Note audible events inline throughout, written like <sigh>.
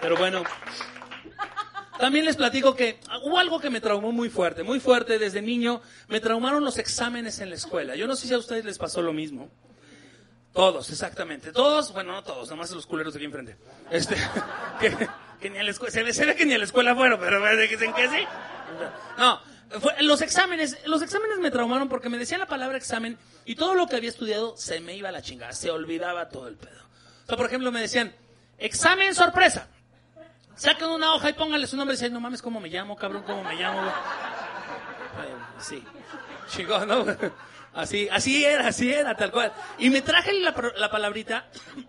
Pero bueno, también les platico que hubo algo que me traumó muy fuerte, muy fuerte desde niño. Me traumaron los exámenes en la escuela. Yo no sé si a ustedes les pasó lo mismo. Todos, exactamente. Todos, bueno, no todos, nomás los culeros de aquí enfrente. Este, <laughs> que, ni a la escuela, se ve, que ni a la escuela fueron, pero dicen que sí. No, los exámenes, los exámenes me traumaron porque me decían la palabra examen y todo lo que había estudiado se me iba a la chingada, se olvidaba todo el pedo. O sea, por ejemplo, me decían, examen sorpresa. Saquen una hoja y pónganle su nombre y dicen, no mames, ¿cómo me llamo, cabrón? ¿Cómo me llamo? sí. Chingón, ¿no? Así, así era, así era, tal cual. Y me traje la, la palabrita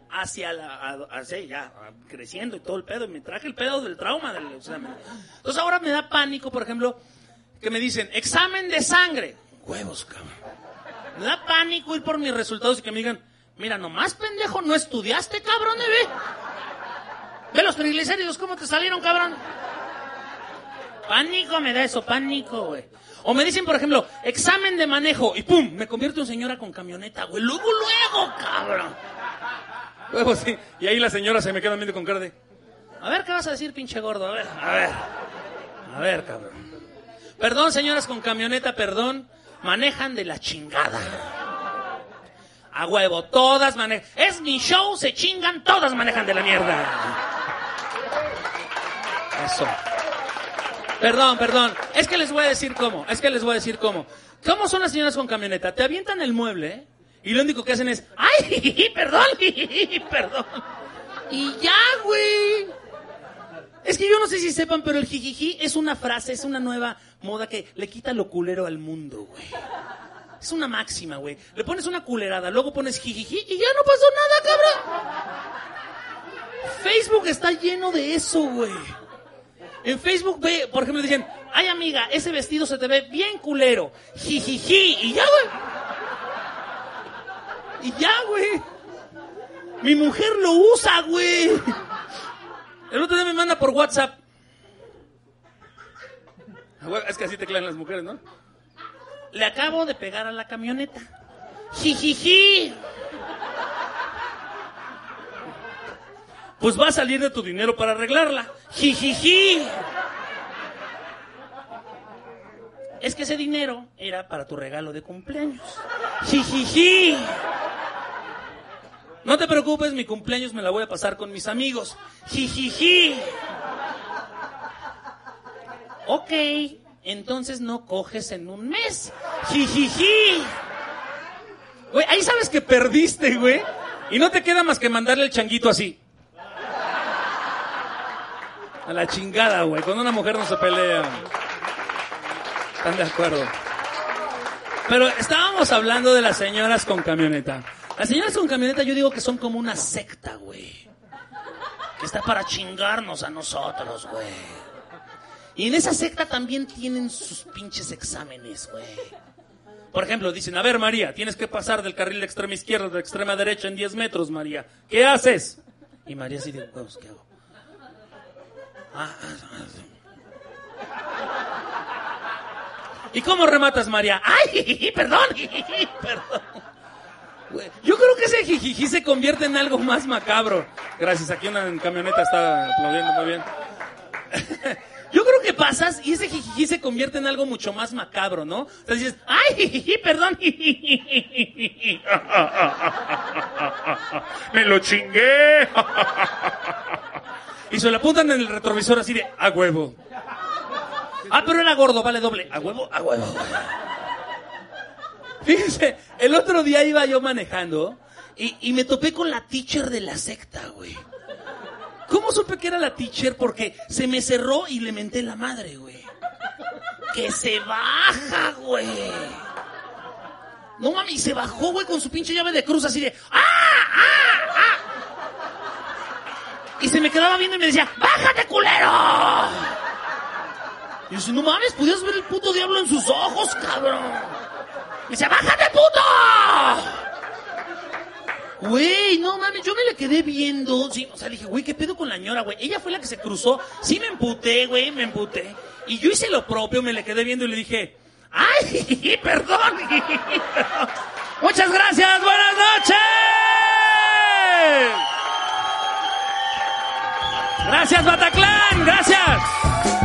hacia la, hacia ya, creciendo y todo el pedo. Y me traje el pedo del trauma del examen. Entonces ahora me da pánico, por ejemplo, que me dicen, examen de sangre. Huevos, cabrón. Me da pánico ir por mis resultados y que me digan, mira, nomás pendejo, no estudiaste, cabrón, ¿eh, Ve los triglicéridos, ¿cómo te salieron, cabrón? Pánico me da eso, pánico, güey. O me dicen, por ejemplo, examen de manejo y ¡pum! Me convierto en señora con camioneta, güey. Luego, luego, cabrón. Luego sí. Y ahí la señora se me queda viendo con cara de... A ver, ¿qué vas a decir, pinche gordo? A ver, a ver. A ver, cabrón. Perdón, señoras con camioneta, perdón. Manejan de la chingada. A huevo, todas manejan. Es mi show, se chingan, todas manejan de la mierda. Eso. Perdón, perdón. Es que les voy a decir cómo. Es que les voy a decir cómo. ¿Cómo son las señoras con camioneta? Te avientan el mueble y lo único que hacen es, ¡ay! <laughs> Perdón, <laughs> perdón. Y ya, güey. Es que yo no sé si sepan, pero el jijiji es una frase, es una nueva moda que le quita lo culero al mundo, güey. Es una máxima, güey. Le pones una culerada, luego pones jijiji y ya no pasó nada, cabrón. Facebook está lleno de eso, güey. En Facebook ve, por ejemplo, dicen, ay amiga, ese vestido se te ve bien culero. Jijiji. Y ya, güey. Y ya, güey. Mi mujer lo usa, güey. El otro día me manda por WhatsApp. Es que así te clavan las mujeres, ¿no? Le acabo de pegar a la camioneta. Jijiji. Pues va a salir de tu dinero para arreglarla. Jijiji. Es que ese dinero era para tu regalo de cumpleaños. Jijiji. No te preocupes, mi cumpleaños me la voy a pasar con mis amigos. Jijiji. Ok, entonces no coges en un mes. Jijiji. Güey, ahí sabes que perdiste, güey. Y no te queda más que mandarle el changuito así. A la chingada, güey. Con una mujer no se pelea. ¿Están de acuerdo? Pero estábamos hablando de las señoras con camioneta. Las señoras con camioneta yo digo que son como una secta, güey. Que está para chingarnos a nosotros, güey. Y en esa secta también tienen sus pinches exámenes, güey. Por ejemplo, dicen, a ver María, tienes que pasar del carril de extrema izquierda a de extrema derecha en 10 metros, María. ¿Qué haces? Y María así de, ¿qué hago? ¿Y cómo rematas, María? ¡Ay! <laughs> Perdón, <laughs> perdón. Yo creo que ese jijiji se convierte en algo más macabro. Gracias, aquí una camioneta está aplaudiendo muy bien. <laughs> Yo creo que pasas y ese jijiji se convierte en algo mucho más macabro, ¿no? O sea, dices, ¡ay, perdón! ¡Me lo chingué! Y se lo apuntan en el retrovisor así de a huevo. Ah, pero era gordo, vale doble. A huevo, a huevo. <laughs> Fíjense, el otro día iba yo manejando y, y me topé con la teacher de la secta, güey. ¿Cómo supe que era la teacher? Porque se me cerró y le menté la madre, güey. Que se baja, güey. No mami, se bajó, güey, con su pinche llave de cruz así de ¡Ah! ¡Ah! ¡Ah! Y se me quedaba viendo y me decía, ¡bájate, culero! Y yo decía, no mames, podías ver el puto diablo en sus ojos, cabrón. Me decía, ¡bájate, puto! Güey, no mames, yo me le quedé viendo. Sí, o sea, dije, güey, ¿qué pedo con la ñora, güey? Ella fue la que se cruzó. Sí me emputé, güey, me emputé. Y yo hice lo propio, me le quedé viendo y le dije, ¡ay, <laughs> perdón! <laughs> Muchas gracias, buenas noches. Gràcies, Bataclan! Gràcies!